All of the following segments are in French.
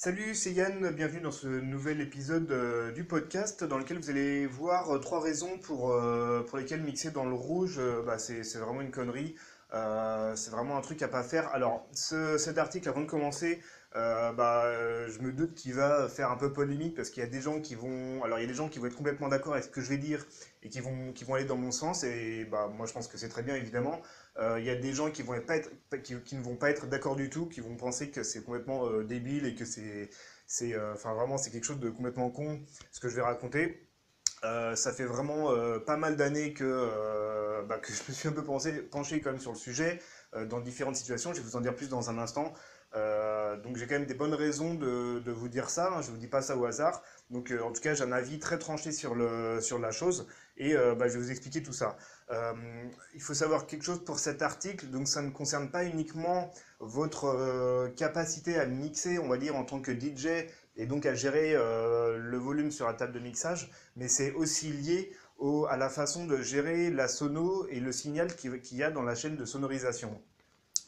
Salut, c'est Yann, bienvenue dans ce nouvel épisode euh, du podcast dans lequel vous allez voir euh, trois raisons pour, euh, pour lesquelles mixer dans le rouge, bah, c'est vraiment une connerie. C'est vraiment un truc à pas faire. Alors, ce- cet article, avant de commencer, bah, je me doute qu'il va faire un peu polémique parce qu'il y a des gens qui vont, alors il y a des gens qui vont être complètement d'accord avec ce que je vais dire et qui vont, qui vont aller dans mon sens et bah, moi je pense que c'est très bien évidemment. Euh, il y a des gens qui ne vont pas être d'accord du tout, qui vont penser que c'est complètement euh, débile et que c'est, euh, vraiment c'est quelque chose de complètement con ce que je vais raconter. Ça fait vraiment pas mal d'années que, bah, que je me suis un peu penché sur le sujet dans différentes situations. Je vais vous en dire plus dans un instant. Donc j'ai quand même des bonnes raisons de, vous dire ça. hein. Je vous dis pas ça au hasard. Donc en tout cas j'ai un avis très tranché sur la chose et euh, bah, je vais vous expliquer tout ça. Euh, il faut savoir quelque chose pour cet article. Donc ça ne concerne pas uniquement votre euh, capacité à mixer, on va dire en tant que DJ et donc à gérer euh, le volume sur la table de mixage mais c'est aussi lié à la façon de gérer la sono et le signal qui- qu'il y a dans la chaîne de sonorisation.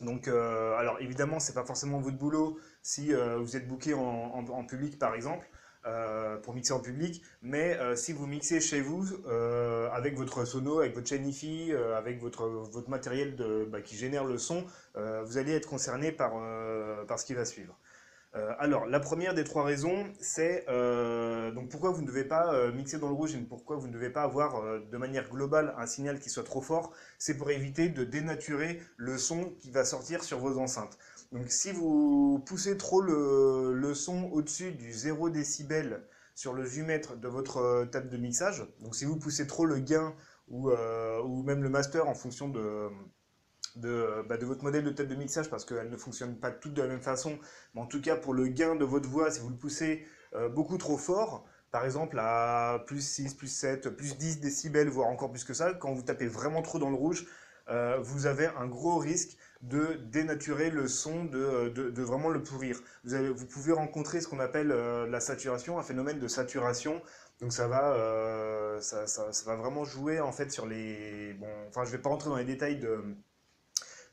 Donc, alors évidemment, c'est pas forcément votre boulot si vous êtes booké en public, par exemple, euh, pour mixer en public, mais euh, si vous mixez chez vous euh, avec votre sono, avec votre chaîne hi avec votre, votre matériel bah, qui génère le son, vous allez être concerné par, par ce qui va suivre. Alors, la première des trois raisons, c'est donc pourquoi vous ne devez pas mixer dans le rouge et pourquoi vous ne devez pas avoir de manière globale un signal qui soit trop fort. C'est pour éviter de dénaturer le son qui va sortir sur vos enceintes. Donc, si vous poussez trop le, son au-dessus du 0 décibel sur le vumètre de votre euh, table de mixage, donc si vous poussez trop le gain ou, euh, même le master en fonction de bah, de votre modèle de tête de mixage parce qu'elles ne fonctionnent pas toutes de la même façon. Mais en tout cas, pour le gain de votre voix, si vous le poussez euh, beaucoup trop fort, par exemple à plus 6, plus 7, plus 10 décibels, voire encore plus que ça, quand vous tapez vraiment trop dans le rouge, vous avez un gros risque de dénaturer le son, de, de, de vraiment le pourrir. Vous, avez, vous pouvez rencontrer ce qu'on appelle euh, la saturation, un phénomène de saturation. Donc ça va, euh, ça, ça, va vraiment jouer en fait sur les... Bon, enfin je vais pas rentrer dans les détails de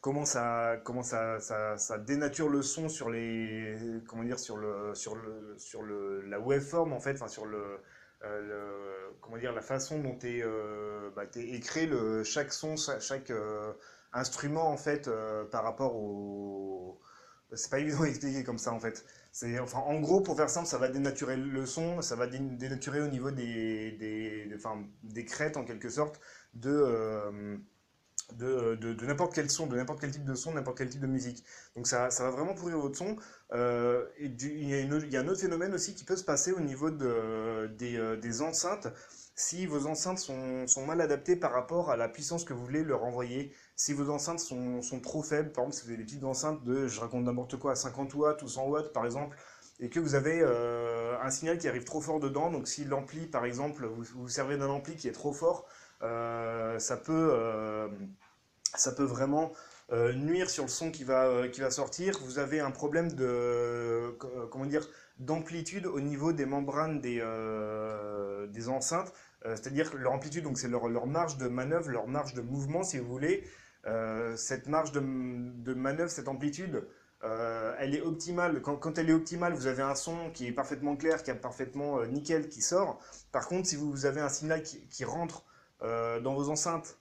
comment ça, comment ça, ça, dénature le son sur les, comment dire, sur le, sur le, sur le, la waveform en fait, enfin sur le, euh, comment dire, la façon dont est, euh, bah, t'es écrit le, chaque son, cha- chaque euh, instrument en fait euh, par rapport au, c'est pas évident à expliquer comme ça en fait. C'est, enfin, en gros, pour faire simple, ça va dénaturer le son, ça va dé- dénaturer au niveau des, des, des- des crêtes en quelque sorte de, euh, de, de, de n'importe quel son, de n'importe quel type de son, n'importe quel type de musique. Donc ça, ça va vraiment pourrir votre son. Euh, il y a un autre phénomène aussi qui peut se passer au niveau de, des, des enceintes. Si vos enceintes sont mal adaptées par rapport à la puissance que vous voulez leur envoyer, si vos enceintes sont, trop faibles, par exemple si vous avez des petites enceintes de, je raconte n'importe quoi, à 50 watts ou 100 watts par exemple, et que vous avez euh, un signal qui arrive trop fort dedans, donc si l'ampli par exemple, vous vous servez d'un ampli qui est trop fort, euh, ça peut, euh, ça peut vraiment nuire sur le son qui va, qui va sortir. Vous avez un problème de, co- comment dire, d'amplitude au niveau des membranes des, des enceintes. C'est-à-dire leur amplitude, donc c'est leur, leur marge de manœuvre, leur marge de mouvement, si vous voulez. Euh, cette marge de, manœuvre, cette amplitude, euh, elle est optimale. Quand, elle est optimale, vous avez un son qui est parfaitement clair, qui est parfaitement euh, nickel, qui sort. Par contre, si vous avez un signal qui, rentre dans vos enceintes,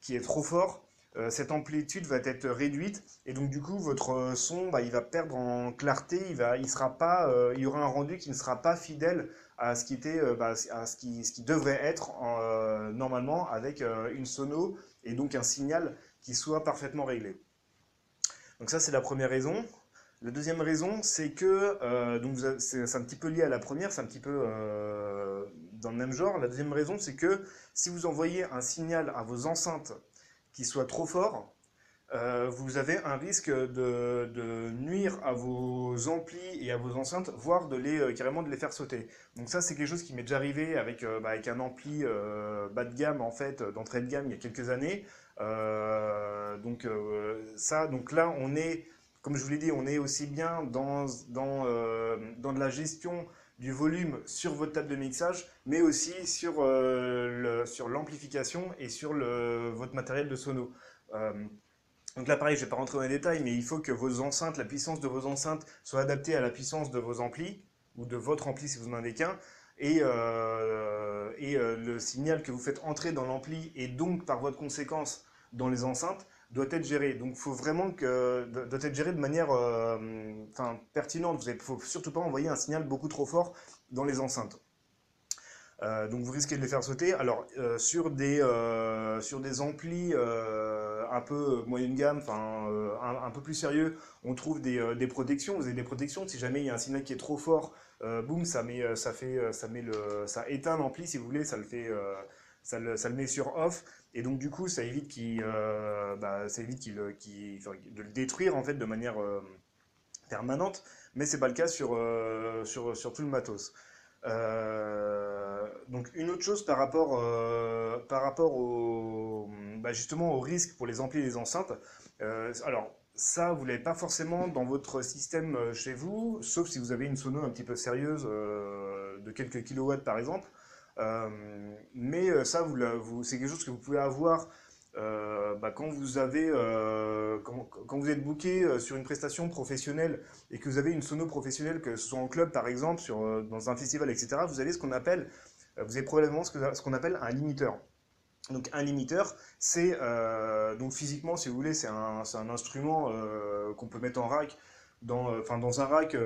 qui est trop fort, cette amplitude va être réduite et donc du coup votre son bah, il va perdre en clarté, il sera pas, il y aura un rendu qui ne sera pas fidèle à ce qui était, bah, à ce qui, devrait être normalement avec une sono et donc un signal qui soit parfaitement réglé. Donc ça c'est la première raison. La deuxième raison, c'est que, euh, donc c'est un petit peu lié à la première, c'est un petit peu euh, dans le même genre. La deuxième raison, c'est que si vous envoyez un signal à vos enceintes qui soit trop fort, euh, vous avez un risque de, nuire à vos amplis et à vos enceintes, voire de les, carrément de les faire sauter. Donc ça, c'est quelque chose qui m'est déjà arrivé avec, bah, avec un ampli bas de gamme, en fait, d'entrée de gamme, il y a quelques années. Donc euh, ça, donc là, on est, comme je vous l'ai dit, on est aussi bien dans, dans, euh, dans de la gestion du volume sur votre table de mixage, mais aussi sur, euh, le- sur l'amplification et sur le, votre matériel de sono. Donc là, pareil, je ne vais pas rentrer dans les détails, mais il faut que vos enceintes, la puissance de vos enceintes soit adaptée à la puissance de vos amplis, ou de votre ampli si vous en avez qu'un, et, et le signal que vous faites entrer dans l'ampli, et donc par voie de conséquence dans les enceintes, doit être géré. Donc il faut vraiment que doit être géré de manière euh, pertinente. Il ne faut surtout pas envoyer un signal beaucoup trop fort dans les enceintes. Euh, donc vous risquez de les faire sauter. Alors euh, sur des sur des amplis un peu moyenne gamme, enfin un, peu plus sérieux, on trouve des, des, protections. Vous avez des protections. Si jamais il y a un signal qui est trop fort, boum, ça met ça fait ça met le ça éteint l'ampli si vous voulez, ça le fait ça le, ça le, met sur off et donc du coup ça évite qu'il bah, ça évite qu'il de le détruire en fait de manière permanente. Mais c'est pas le cas sur sur sur tout le matos. Euh, donc une autre chose par rapport, euh, par rapport au, bah, justement au risque pour les amplis et les enceintes. Euh, alors ça, vous l'avez pas forcément dans votre système chez vous, sauf si vous avez une sono un petit peu sérieuse de quelques kilowatts par exemple. Mais ça, vous, vous c'est quelque chose que vous pouvez avoir euh, bah, quand vous euh, êtes booké euh, sur une prestation professionnelle et que vous avez une sono professionnelle, que ce soit en club par exemple, dans un festival, etc., vous avez ce qu'on appelle, vous avez probablement ce qu'on appelle un limiteur. Donc un limiteur, c'est donc physiquement, si vous voulez, c'est un, instrument qu'on peut mettre en rack, dans, enfin, dans un rack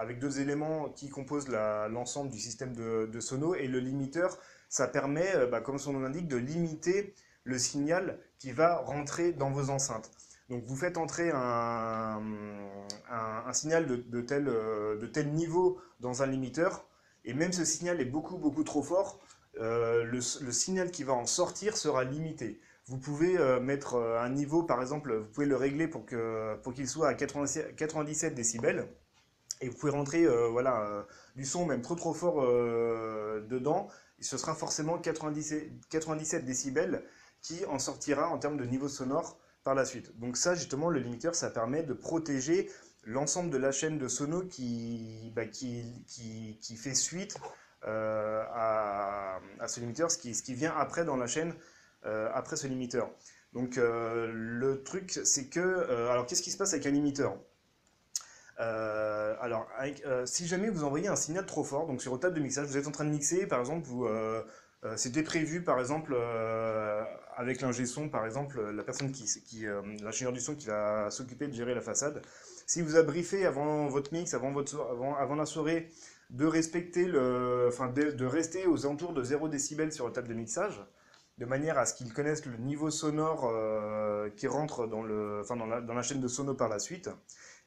avec deux éléments qui composent l'ensemble du système de, de, sono. Et le limiteur, ça permet, bah, comme son nom l'indique, de limiter le signal qui va rentrer dans vos enceintes. Donc vous faites entrer un, signal de, tel, euh, niveau dans un limiteur, et même ce signal est beaucoup beaucoup trop fort, euh, le, signal qui va en sortir sera limité. Vous pouvez euh, mettre un niveau, par exemple, vous pouvez le régler pour qu'il pour qu'il soit à 97 décibels, et vous pouvez rentrer voilà, du son même trop trop fort dedans, et ce sera forcément 97, 97 décibels, qui en sortira en termes de niveau sonore par la suite. Donc ça, justement, le limiteur, ça permet de protéger l'ensemble de la chaîne de sono qui, bah, qui, qui, fait suite euh, à, à, ce limiteur, ce qui, ce qui vient après dans la chaîne, euh, après ce limiteur. Donc euh, le truc, c'est que... alors qu'est-ce qui se passe avec un limiteur? Alors, si jamais vous envoyez un signal trop fort, donc sur votre table de mixage, vous êtes en train de mixer, par exemple, vous, c'était prévu, par exemple, avec l'ingé son, par exemple, la personne qui, qui euh, l'ingénieur du son qui va s'occuper de gérer la façade, si vous a briefé avant votre mix, avant, votre, avant, avant la soirée, de respecter le, enfin de, rester aux alentours de 0 décibels sur la table de mixage, de manière à ce qu'ils connaissent le niveau sonore euh, qui rentre dans, le, enfin dans, la, dans la chaîne de sono par la suite.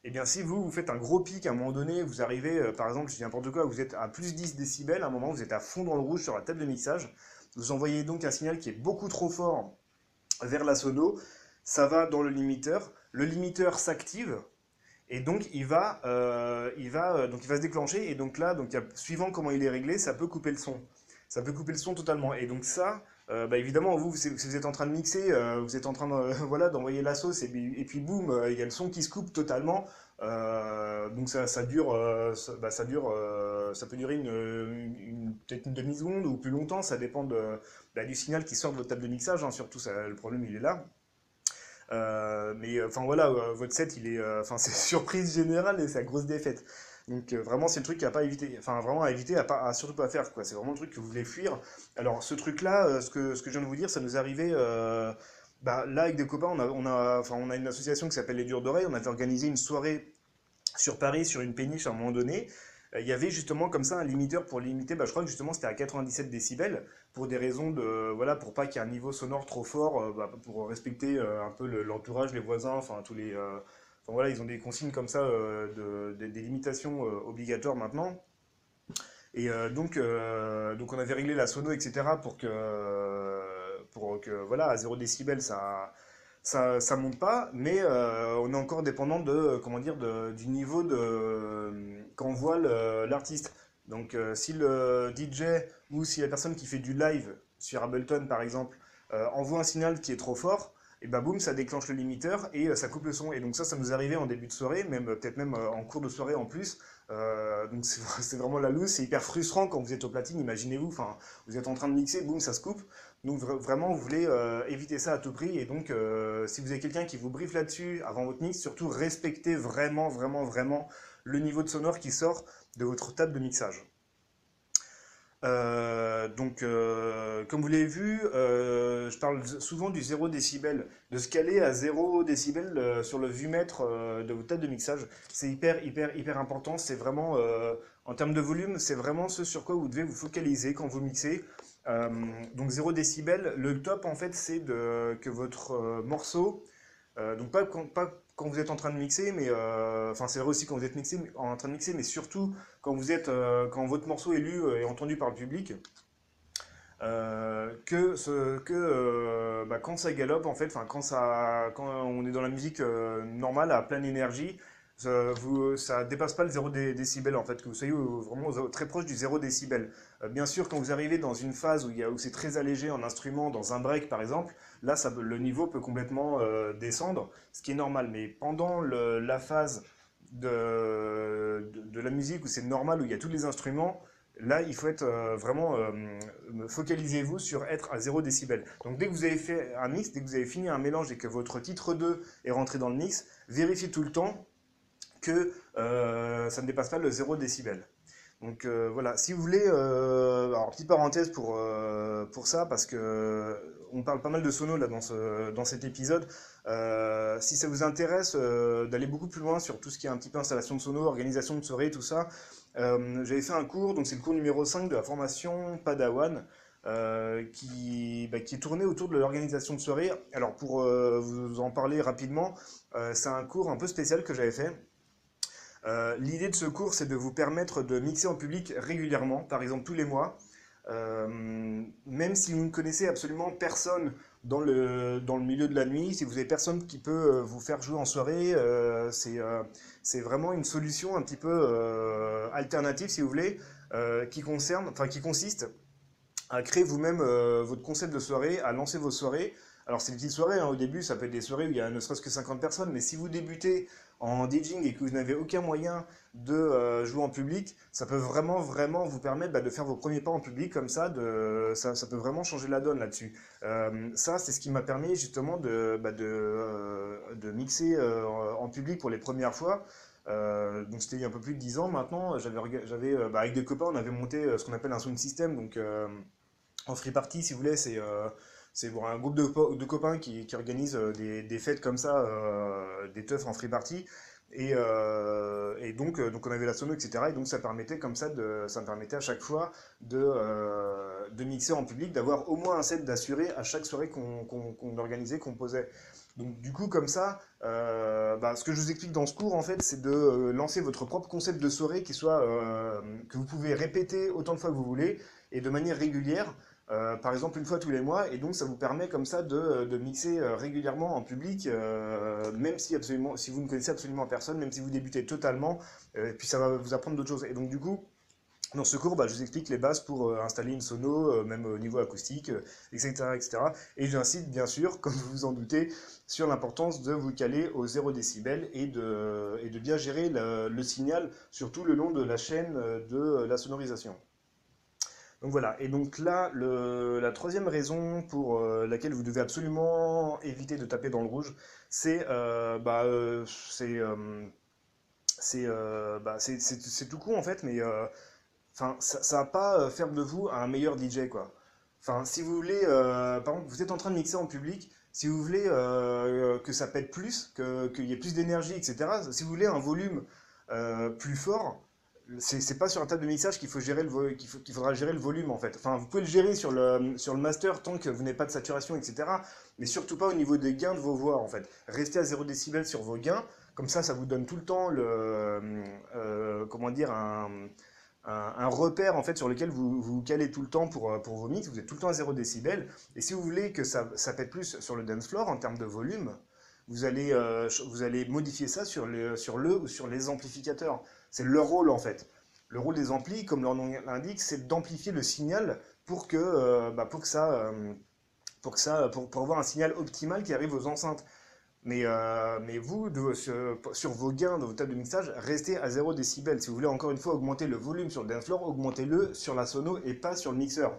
Et eh bien si vous, vous faites un gros pic à un moment donné, vous arrivez, euh, par exemple, je dis n'importe quoi, vous êtes à plus 10 décibels, à un moment vous êtes à fond dans le rouge sur la table de mixage, vous envoyez donc un signal qui est beaucoup trop fort vers la sono. Ça va dans le limiteur. Le limiteur s'active. Et donc il va, euh, il va, donc il va se déclencher et donc là, donc suivant comment il est réglé, ça peut couper le son. Ça peut couper le son totalement. Et donc ça, euh, bah évidemment, vous, si vous êtes en train de mixer, vous êtes en train voilà, d'envoyer la sauce et puis, et puis boum, il y a le son qui se coupe totalement. Euh, donc ça, ça dure, euh, bah, ça, dure, euh, ça peut durer une, peut-être une demi-seconde ou plus longtemps, ça dépend de, bah, du signal qui sort de votre table de mixage, hein, surtout le problème il est là. mais enfin voilà, votre set il est, enfin c'est surprise générale et c'est la grosse défaite. Donc vraiment c'est le truc à pas éviter, enfin vraiment à éviter, à, pas, à surtout pas faire quoi. C'est vraiment le truc que vous voulez fuir. Alors ce truc là, ce que ce que je viens de vous dire, ça nous est arrivé bah, là, avec des copains, on a, on a, enfin, on a une association qui s'appelle Les Durs d'Oreilles. On avait organisé une soirée sur Paris, sur une péniche à un moment donné. Euh, il y avait justement comme ça un limiteur pour limiter, bah, je crois que justement c'était à 97 décibels, pour des raisons de, voilà, pour pas qu'il y ait un niveau sonore trop fort, euh, bah, pour respecter euh, un peu l'entourage, les voisins, enfin tous les... Enfin, voilà, ils ont des consignes comme ça, de, des limitations obligatoires maintenant. Et donc, donc on avait réglé la sono, etc. pour que pour que voilà, à 0 décibel, ça, ça, ça monte pas, mais euh, on est encore dépendant de, comment dire, du niveau qu'envoie l'artiste. Donc euh, si le DJ ou si la personne qui fait du live sur Ableton par exemple euh, envoie un signal qui est trop fort, et bah boum, ça déclenche le limiteur et ça coupe le son. Et donc ça, ça nous arrivait en début de soirée, même peut-être même en cours de soirée en plus. donc c'est vraiment la loose, c'est hyper frustrant quand vous êtes au platine, imaginez-vous, enfin vous êtes en train de mixer, boum, ça se coupe. Donc vraiment, vous voulez éviter ça à tout prix. Et donc, si vous avez quelqu'un qui vous briefe là-dessus avant votre mix, surtout respectez vraiment, vraiment, vraiment le niveau de sonore qui sort de votre table de mixage. Euh, donc, euh, comme vous l'avez vu, euh, je parle souvent du 0 décibel, de se caler à 0 décibel sur le vumètre de votre table de mixage. C'est hyper, hyper, hyper important. C'est vraiment, en termes de volume, c'est vraiment ce sur quoi vous devez vous focaliser quand vous mixez. donc 0 décibel, le top en fait, c'est que votre morceau, donc pas, pas quand vous êtes en train de mixer, mais euh, enfin c'est vrai aussi quand vous êtes mixé, en train de mixer, mais surtout quand vous êtes, euh, quand votre morceau est lu et entendu par le public, euh, que, ce, que bah, quand ça galope en fait, enfin quand ça, quand on est dans la musique normale à pleine énergie, ça, vous, dépasse pas le 0 décibel en fait, que vous soyez vraiment très proche du 0 décibel. bien sûr, quand vous arrivez dans une phase où, où c'est très allégé en instrument, dans un break par exemple, Là, ça, le niveau peut complètement euh, descendre, ce qui est normal. Mais pendant la phase de, de, la musique où c'est normal, où il y a tous les instruments, là, il faut être euh, vraiment, euh, focalisez-vous sur être à 0 décibel. Donc dès que vous avez fait un mix, dès que vous avez fini un mélange et que votre titre 2 est rentré dans le mix, vérifiez tout le temps que ça ne dépasse pas le 0 décibel. Donc voilà, si vous voulez, alors petite parenthèse pour, pour ça, parce que on parle pas mal de sono là dans, ce, dans cet épisode. Euh, si ça vous intéresse euh, d'aller beaucoup plus loin sur tout ce qui est un petit peu installation de sono, organisation de soirée, tout ça, euh, j'avais fait un cours, donc c'est le cours numéro 5 de la formation Padawan. qui, bah, qui est tourné autour de l'organisation de soirée. Alors pour vous en parler rapidement, c'est un cours un peu spécial que j'avais fait. L'idée de ce cours, c'est de vous permettre de mixer en public régulièrement, par exemple tous les mois, euh, même si vous ne connaissez absolument personne dans le, dans le milieu de la nuit, si vous avez personne qui peut euh, vous faire jouer en soirée, euh, c'est vraiment une solution un petit peu alternative, si vous voulez, qui, concerne, qui consiste à créer vous-même votre concept de soirée, à lancer vos soirées. Alors c'est une petite soirée, hein, au début ça peut être des soirées où il y a ne serait-ce que 50 personnes, mais si vous débutez en DJing et que vous n'avez aucun moyen de euh, jouer en public, ça peut vraiment, vraiment vous permettre bah, de faire vos premiers pas en public comme ça, ça, peut vraiment changer la donne là-dessus. Euh, ça, c'est ce qui m'a permis justement de, bah, euh, mixer en public pour les premières fois. donc c'était il y a un peu plus de 10 ans maintenant, j'avais, j'avais bah, avec des copains, on avait monté ce qu'on appelle un sound system, donc en free party si vous voulez, c'est c'est un groupe de, de copains qui, qui organisent des, des, fêtes comme ça, des teufs en free party. Et, euh, et donc, euh, donc on avait la sono, etc. Et donc ça permettait comme ça, ça me permettait à chaque fois de, euh, de mixer en public, d'avoir au moins un set d'assuré à chaque soirée qu'on organisait, qu'on posait. Donc du coup, comme ça, bah, ce que je vous explique dans ce cours, en fait, c'est de lancer votre propre concept de soirée qui soit, que vous pouvez répéter autant de fois que vous voulez et de manière régulière. Euh, par exemple une fois tous les mois, et donc ça vous permet comme ça de, mixer euh, régulièrement en public, euh, même si, absolument, si vous ne connaissez absolument personne, même si vous débutez totalement, et puis ça va vous apprendre d'autres choses. Et donc du coup, dans ce cours, bah, je vous explique les bases pour installer une sono, même au niveau acoustique, etc., etc. Et j'incite bien sûr, comme vous vous en doutez, sur l'importance de vous caler au 0 décibel et de, et de bien gérer le, le signal, surtout le long de la chaîne de la sonorisation. Donc voilà, et donc là, la troisième raison pour euh, laquelle vous devez absolument éviter de taper dans le rouge, c'est euh, bah, euh, bah, c'est tout con en fait, mais ça, ça va pas faire de vous un meilleur DJ quoi. Enfin, si vous voulez, par exemple, vous êtes en train de mixer en public, si vous voulez que ça pète plus, qu'il y ait plus d'énergie, etc., si vous voulez un volume plus fort, c'est pas sur un table de mixage qu'il faut gérer le qu'il faudra gérer le volume en fait. Enfin, vous pouvez le gérer sur le sur le master tant que vous n'avez pas de saturation, etc. Mais surtout pas au niveau des gains de vos voix en fait. Restez à 0 décibel sur vos gains, comme ça, ça vous donne tout le temps le euh, comment dire un, un, repère en fait sur lequel vous vous calez tout le temps pour pour vos mix. Vous êtes tout le temps à 0 décibel. Et si vous voulez que ça ça pète plus sur le dance floor en termes de volume, vous allez euh, vous allez modifier ça sur le sur le ou sur les amplificateurs. C'est leur rôle en fait. Le rôle des amplis, comme leur nom l'indique, c'est d'amplifier le signal pour que, euh, bah, pour que ça, euh, pour que ça, pour, avoir un signal optimal qui arrive aux enceintes. Mais, euh, mais vous, de, sur, vos gains de vos tables de mixage, restez à 0 décibel. Si vous voulez encore une fois augmenter le volume sur le dance floor, augmentez-le sur la sono et pas sur le mixeur.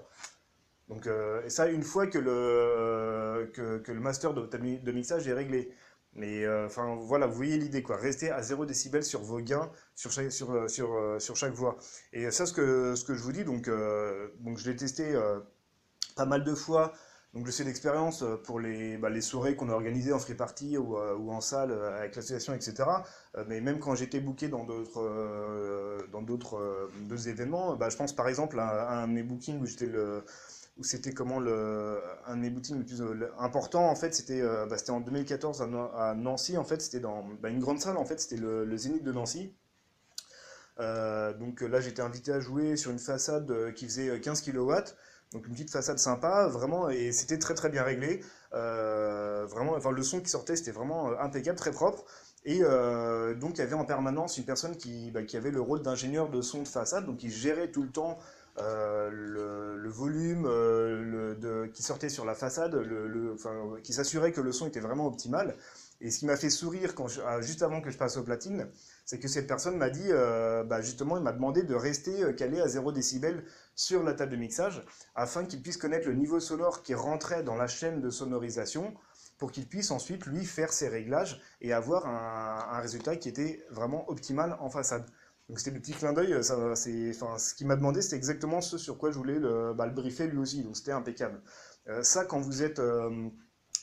Donc, et ça, une fois que le, que, le master de, mixage est réglé. Mais enfin voilà, vous voyez l'idée quoi. Restez à 0 décibel sur vos gains sur chaque, voix. Et ça, ce que, ce que je vous dis, donc, donc je l'ai testé pas mal de fois donc je sais d'expérience euh, pour les, bah, les soirées qu'on a organisées en free party ou, euh, en salle euh, avec l'association, etc. mais même quand j'étais booké dans d'autres dans événements, bah, je pense par exemple à, un de mes bookings où j'étais le où c'était comment le un de mes bookings le plus important en fait c'était bah, c'était en 2014 à, Nancy en fait c'était dans bah, une grande salle en fait c'était le, le, Zénith de Nancy donc là j'étais invité à jouer sur une façade qui faisait 15 kW donc une petite façade sympa, vraiment, et c'était très très bien réglé. Euh, vraiment, enfin le son qui sortait, c'était vraiment euh, impeccable, très propre. Et euh, donc il y avait en permanence une personne qui, bah, qui avait le rôle d'ingénieur de son de façade, donc il gérait tout le temps le, volume de, qui sortait sur la façade, qui s'assurait que le son était vraiment optimal. Et ce qui m'a fait sourire ah, juste avant que je passe au platine, c'est que cette personne m'a dit, euh, bah, justement, il m'a demandé de rester euh, calé à 0 décibel sur la table de mixage, afin qu'il puisse connaître le niveau sonore qui rentrait dans la chaîne de sonorisation, pour qu'il puisse ensuite, lui, faire ses réglages et avoir un, résultat qui était vraiment optimal en façade. Donc c'était le petit clin d'œil, enfin, ce qu'il m'a demandé, c'était exactement ce sur quoi je voulais le, bah, briefer lui aussi, donc c'était impeccable. Euh, ça, quand vous êtes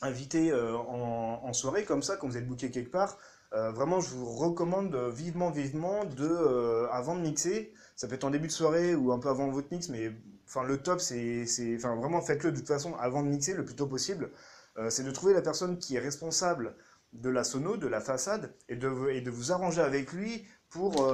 invité euh, en, soirée comme ça, quand vous êtes booké quelque part, euh, vraiment, je vous recommande vivement, vivement de, euh, avant de mixer, ça peut être en début de soirée ou un peu avant votre mix, mais enfin le top, c'est, vraiment faites-le de toute façon avant de mixer le plus tôt possible. c'est de trouver la personne qui est responsable de la sono, de la façade, et de, vous arranger avec lui pour,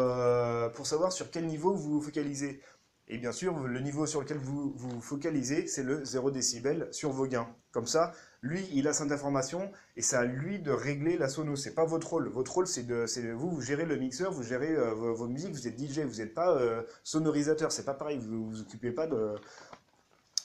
pour savoir sur quel niveau vous vous focalisez. Et bien sûr, le niveau sur lequel vous vous focalisez, c'est le 0 décibel sur vos gains. Comme ça, lui, il a cette information et c'est à lui de régler la sono. C'est pas votre rôle. Votre rôle, c'est de, vous, vous gérez le mixeur, vous gérez euh, vos, musiques, vous êtes DJ, vous n'êtes pas euh, sonorisateur. C'est pas pareil. Vous vous occupez pas de,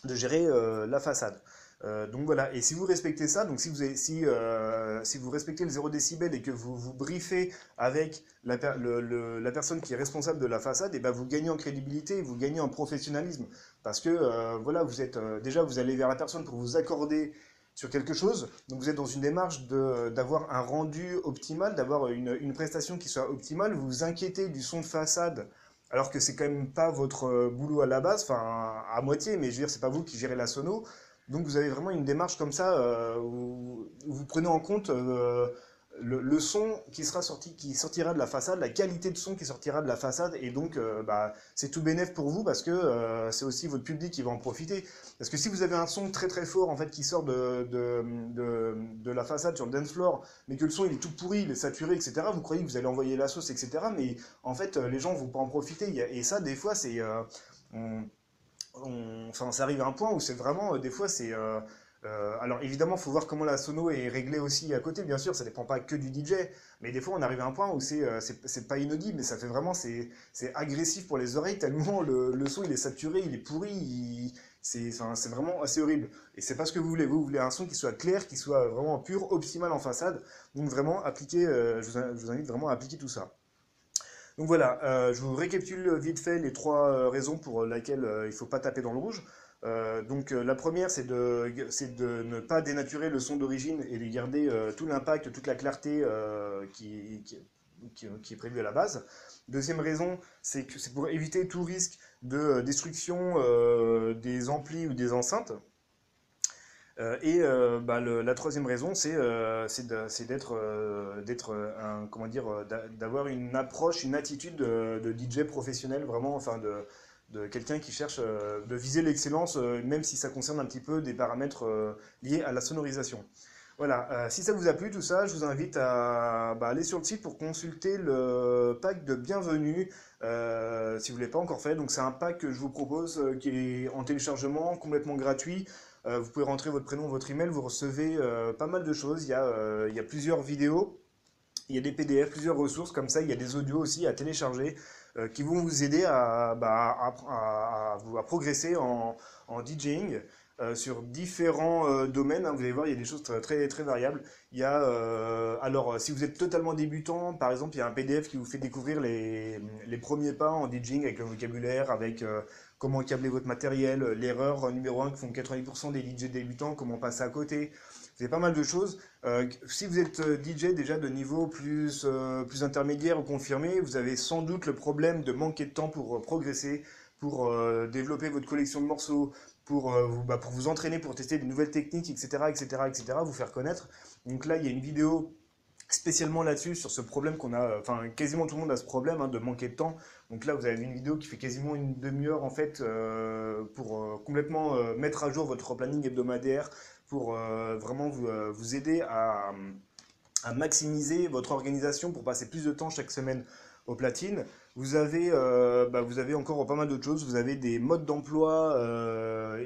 de gérer euh, la façade. Euh, donc voilà, et si vous respectez ça, donc si vous, si, euh, si vous respectez le 0 décibel et que vous vous briefez avec la, la personne qui est responsable de la façade, et ben vous gagnez en crédibilité, vous gagnez en professionnalisme. Parce que euh, voilà, vous êtes déjà vous allez vers la personne pour vous accorder sur quelque chose, donc vous êtes dans une démarche d'avoir un rendu optimal, d'avoir une, une, prestation qui soit optimale, vous vous inquiétez du son de façade alors que c'est quand même pas votre boulot à la base, enfin à moitié, mais je veux dire c'est pas vous qui gérez la sono, donc vous avez vraiment une démarche comme ça euh, où, vous prenez en compte euh, le, son qui sera sorti, qui sortira de la façade, la qualité de son qui sortira de la façade, et donc euh, bah, c'est tout bénéf pour vous parce que c'est aussi votre public qui va en profiter. Parce que si vous avez un son très très fort en fait qui sort de, de, la façade sur le dance floor, mais que le son il est tout pourri, il est saturé, etc., vous croyez que vous allez envoyer la sauce, etc., mais en fait les gens vont pas en profiter. Et ça des fois c'est enfin, ça arrive à un point où c'est vraiment, euh, des fois, c'est... Euh, euh, alors évidemment, faut voir comment la sono est réglée aussi à côté, bien sûr, ça dépend pas que du DJ, mais des fois on arrive à un point où c'est pas inaudible, mais ça fait vraiment, c'est agressif pour les oreilles, tellement le, son il est saturé, il est pourri, c'est vraiment assez horrible. Et c'est pas ce que vous voulez, vous, voulez un son qui soit clair, qui soit vraiment pur, optimal en façade, donc vraiment appliquer, vous, je vous invite vraiment à appliquer tout ça. Donc voilà, euh, je vous récapitule vite fait les trois euh, raisons pour lesquelles euh, il ne faut pas taper dans le rouge. donc la première, c'est de, ne pas dénaturer le son d'origine et de garder tout l'impact, toute la clarté qui, qui, est prévue à la base. Deuxième raison, c'est pour éviter tout risque de destruction des amplis ou des enceintes. Euh, et euh, bah, la troisième raison, c'est euh, d'être, d'être comment dire, d'avoir une approche, une attitude de, DJ professionnel, vraiment, enfin de, de quelqu'un qui cherche de viser l'excellence, même si ça concerne un petit peu des paramètres liés à la sonorisation. Voilà, si ça vous a plu tout ça, je vous invite à bah, aller sur le site pour consulter le pack de bienvenue, si vous ne l'avez pas encore fait. Donc c'est un pack que je vous propose qui est en téléchargement, complètement gratuit. Euh, vous pouvez rentrer votre prénom, votre email, vous recevez euh, pas mal de choses. Il y, a, euh, il y a plusieurs vidéos, il y a des PDF, plusieurs ressources comme ça. Il y a des audios aussi à télécharger qui vont vous aider à, bah, progresser en, en DJing. sur différents domaines. hein. Vous allez voir, il y a des choses très, variables. Il y a, alors, si vous êtes totalement débutant, par exemple, il y a un PDF qui vous fait découvrir les, les premiers pas en DJing avec le vocabulaire, avec comment câbler votre matériel, euh, l'erreur numéro un que font 90% des DJ débutants, comment passer à côté. Avez pas mal de choses. Euh, si vous êtes euh, DJ déjà de niveau plus, euh, plus intermédiaire ou confirmé, vous avez sans doute le problème de manquer de temps pour euh, progresser, pour euh, développer votre collection de morceaux, pour, euh, vous, bah, pour vous entraîner, pour tester des nouvelles techniques, etc., etc., etc., vous faire connaître. Donc là, il y a une vidéo spécialement là-dessus, sur ce problème qu'on a, enfin quasiment tout le monde a ce problème hein, de manquer de temps. Donc là, vous avez une vidéo qui fait quasiment une demi-heure en fait euh, pour euh, complètement euh, mettre à jour votre planning hebdomadaire, pour vraiment vous, vous aider à, à maximiser votre organisation pour passer plus de temps chaque semaine aux platines. Vous avez, bah, vous avez encore pas mal d'autres choses. Vous avez des modes d'emploi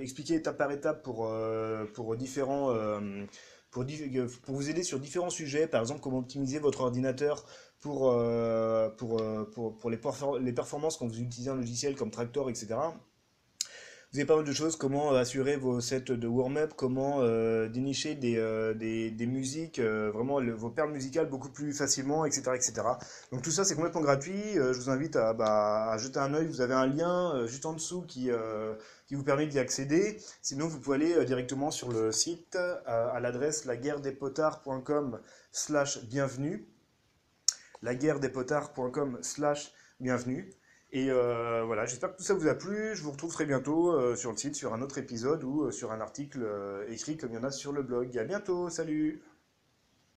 expliqués étape par étape pour, pour différents, pour, di- pour vous aider sur différents sujets. Par exemple, comment optimiser votre ordinateur pour, euh, pour, euh, pour, pour les, les performances quand vous utilisez un logiciel comme Tractor, etc. Vous avez pas mal de choses, comment euh, assurer vos sets de warm-up, comment dénicher des, des, des musiques, vraiment vos perles musicales beaucoup plus facilement, etc. etc. Donc tout ça c'est complètement gratuit, je vous invite à, bah, à jeter un œil, vous avez un lien juste en dessous qui, qui vous permet d'y accéder. Sinon vous pouvez aller directement sur le site à l'adresse laguerredespotards.com slash bienvenue, laguerredespotards.com slash bienvenue. Et euh, voilà, j'espère que tout ça vous a plu. Je vous retrouve très bientôt euh, sur le site, sur un autre épisode ou euh, sur un article écrit comme il y en a sur le blog. À bientôt, salut!